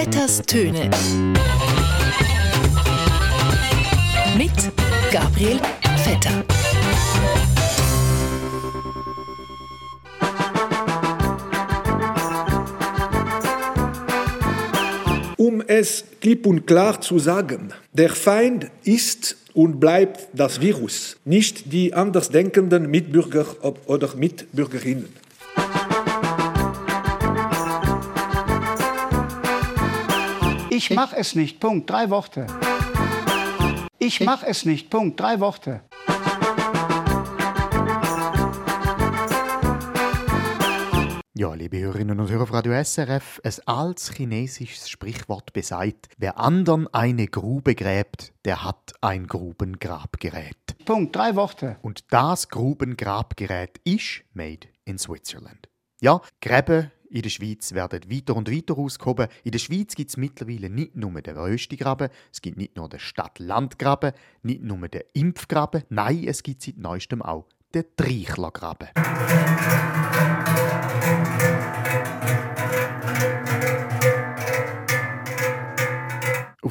Vetters Töne. Mit Gabriel Vetter. Um es klipp und klar zu sagen, der Feind ist und bleibt das Virus, nicht die andersdenkenden Mitbürger oder Mitbürgerinnen. Ich mach es nicht. Punkt. Drei Worte. Ich mach es nicht. Punkt. Drei Worte. Ja, liebe Hörerinnen und Hörer von Radio SRF, ein altes chinesisches Sprichwort besagt, wer anderen eine Grube gräbt, der hat ein Grubengrabgerät. Punkt. Drei Worte. Und das Grubengrabgerät ist made in Switzerland. Ja, Gräben in der Schweiz werden weiter und weiter ausgehoben. In der Schweiz gibt es mittlerweile nicht nur den Röstigraben, es gibt nicht nur den Stadt-Land-Graben, nicht nur den Impfgraben, nein, es gibt seit neuestem auch den Treichlergraben.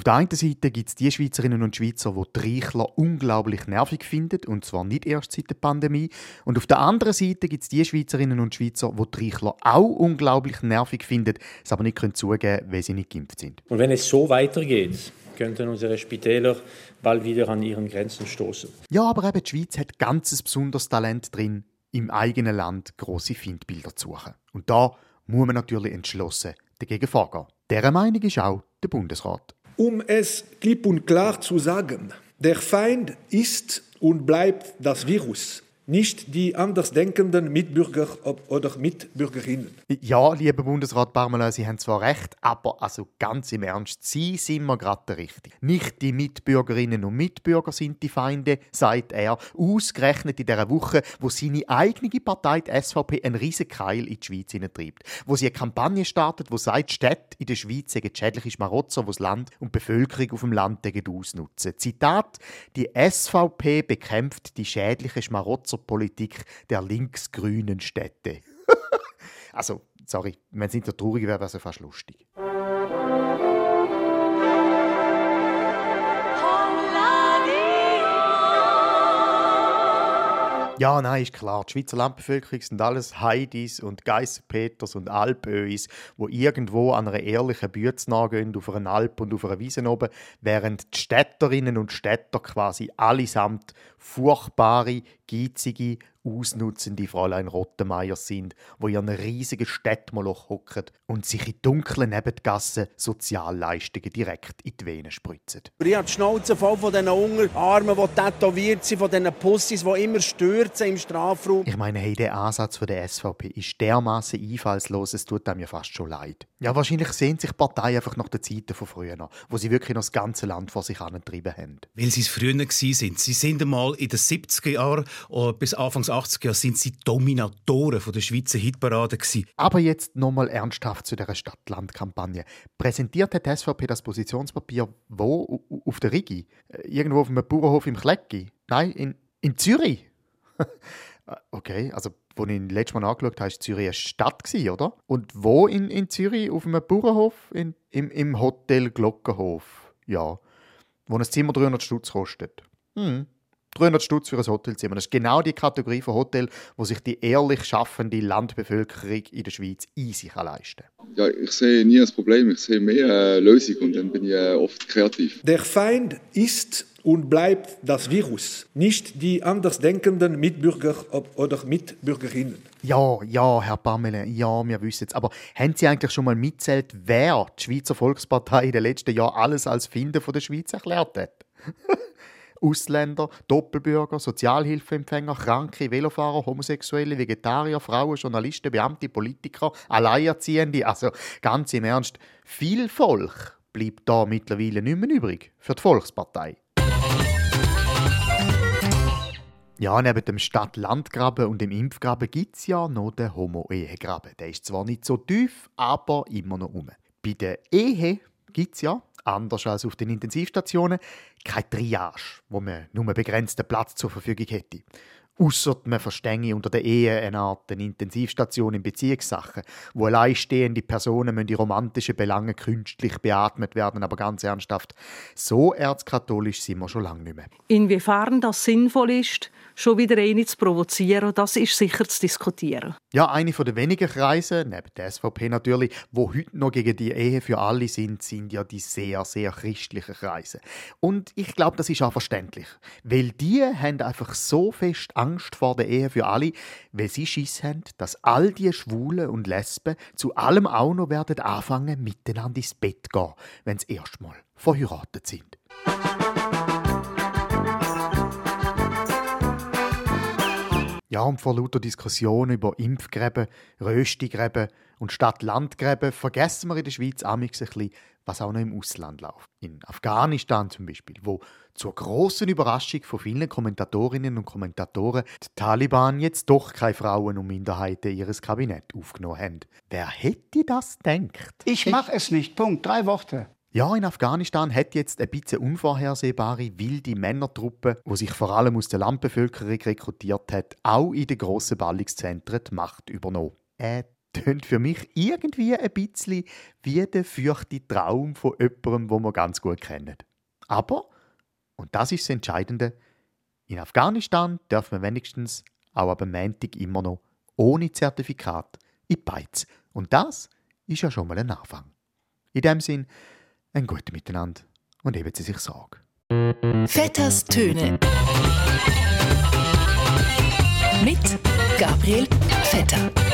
Der einen Seite gibt es die Schweizerinnen und Schweizer, die die Reichler unglaublich nervig finden, und zwar nicht erst seit der Pandemie. Und auf der anderen Seite gibt es die Schweizerinnen und Schweizer, die die Reichler auch unglaublich nervig finden, es aber nicht können zugeben können, weil sie nicht geimpft sind. Und wenn es so weitergeht, könnten unsere Spitäler bald wieder an ihren Grenzen stoßen. Ja, aber eben die Schweiz hat ganzes besonderes Talent drin, im eigenen Land große Findbilder zu suchen. Und da muss man natürlich entschlossen dagegen vorgehen. Dieser Meinung ist auch der Bundesrat. Um es klipp und klar zu sagen, der Feind ist und bleibt das Virus, nicht die andersdenkenden Mitbürger oder Mitbürgerinnen. Ja, lieber Bundesrat Parmelin, Sie haben zwar recht, aber also ganz im Ernst, Sie sind mir gerade der Richtige. Nicht die Mitbürgerinnen und Mitbürger sind die Feinde, sagt er, ausgerechnet in dieser Woche, wo seine eigene Partei, die SVP, einen riesen Keil in die Schweiz hineintreibt. Wo sie eine Kampagne startet, wo sagt, Städte in der Schweiz sind schädliche Schmarotzer, die das Land und die Bevölkerung auf dem Land ausnutzen. Zitat, die SVP bekämpft die schädliche Schmarotzer Politik der linksgrünen Städte. also, sorry, wenn es nicht so traurig wäre, wäre es fast lustig. Ja, nein, ist klar. Die Schweizer Landbevölkerung sind alles Heidis und Geisserpeters und Alpöis, wo irgendwo an einer ehrlichen Bütze nachgehen, auf einer Alp und auf einer Wiese oben, während die Städterinnen und Städter quasi allesamt furchtbare, geizige, ausnutzende Fräulein Rottenmeier sind, wo in einem riesigen Städtmoloch hocken und sich in dunklen Nebengassen Sozialleistungen direkt in die Venen spritzen. Ich habe die Schnauze voll von diesen Unterarmen, die tätowiert sind, von diesen Pussys, die immer stürzen im Strafraum. Ich meine, hey, der Ansatz von der SVP ist dermaßen einfallslos, es tut mir fast schon leid. Ja, wahrscheinlich sehen sich Parteien einfach nach den Zeiten von früher, wo sie wirklich noch das ganze Land vor sich angetrieben haben. Weil sie es früher waren. Sie sind einmal in den 70er Jahren bis Anfang 80er Jahre sind sie Dominatoren der Schweizer Hitparade gewesen. Aber jetzt nochmal ernsthaft zu der Stadt-Land-Kampagne. Präsentiert hat die SVP das Positionspapier wo? Auf der Rigi? Irgendwo auf einem Bauernhof im Klecki? Nein, in, in Zürich? okay, also wo ich letztes Mal angeschaut habe, war Zürich eine Stadt, oder? Und wo in, in Zürich? Auf einem Bauernhof? In, im, Im Hotel Glockenhof. Ja. Wo ein Zimmer 300 Stutz kostet. Hm. 300 Stutz für ein Hotelzimmer. Das ist genau die Kategorie von Hotel, wo sich die ehrlich schaffende Landbevölkerung in der Schweiz easy leisten kann. Ja, ich sehe nie ein Problem, ich sehe mehr eine Lösung und dann bin ich äh, oft kreativ. Der Feind ist und bleibt das Virus, nicht die andersdenkenden Mitbürger oder Mitbürgerinnen. Ja, ja, Herr Pamela, ja, wir wissen es. Aber haben Sie eigentlich schon mal mitzählt, wer die Schweizer Volkspartei in den letzten Jahren alles als Finder von der Schweiz erklärt hat? Ausländer, Doppelbürger, Sozialhilfeempfänger, Kranke, Velofahrer, Homosexuelle, Vegetarier, Frauen, Journalisten, Beamte, Politiker, Alleinerziehende. Also ganz im Ernst, viel Volk bleibt da mittlerweile nicht mehr übrig für die Volkspartei. Ja, neben dem Stadt-Land-Graben und dem Impfgraben gibt es ja noch den Homo-Ehe-Graben. Der ist zwar nicht so tief, aber immer noch um. Bei der Ehe gibt es ja, anders als auf den Intensivstationen, keine Triage, wo man nur einen begrenzten Platz zur Verfügung hätte. Ausser man verstehe unter der Ehe eine Art eine Intensivstation in Beziehungssachen, wo alleinstehende Personen die romantischen Belange künstlich beatmet werden, aber ganz ernsthaft, so erzkatholisch sind wir schon lange nicht mehr. Inwiefern das sinnvoll ist, schon wieder eine zu provozieren, das ist sicher zu diskutieren. Ja, eine der wenigen Kreise, neben der SVP natürlich, wo heute noch gegen die Ehe für alle sind, sind ja die sehr, sehr christlichen Kreise. Und ich glaube, das ist auch verständlich, weil die haben einfach so fest Angst vor der Ehe für alle, weil sie Schiss haben, dass all die Schwulen und Lesben zu allem auch noch werden anfangen, miteinander ins Bett gehen, wenn sie erstmal verheiratet sind. Ja, und vor lauter Diskussionen über Impfgräben, Röstigräben und Stadt-Land-Gräben vergessen wir in der Schweiz amigs ein bisschen, was auch noch im Ausland läuft. In Afghanistan zum Beispiel, wo zur großen Überraschung von vielen Kommentatorinnen und Kommentatoren die Taliban jetzt doch keine Frauen und Minderheiten ihres Kabinett aufgenommen haben. Wer hätte das gedacht? Ich mache es nicht. Punkt. Drei Worte. Ja, in Afghanistan hat jetzt ein bisschen unvorhersehbare wilde Männertruppe, die sich vor allem aus der Landbevölkerung rekrutiert hat, auch in den grossen Ballungszentren die Macht übernommen. Äh, tönt für mich irgendwie ein bisschen wie der fürchte Traum von jemandem, den wir ganz gut kennen. Aber, und das ist das Entscheidende, in Afghanistan darf man wenigstens auch ab Montag immer noch ohne Zertifikat in Beiz. Und das ist ja schon mal ein Anfang. In dem Sinn, ein gutes Miteinander und eben sie sich Sorge. Vetters Töne mit Gabriel Vetter.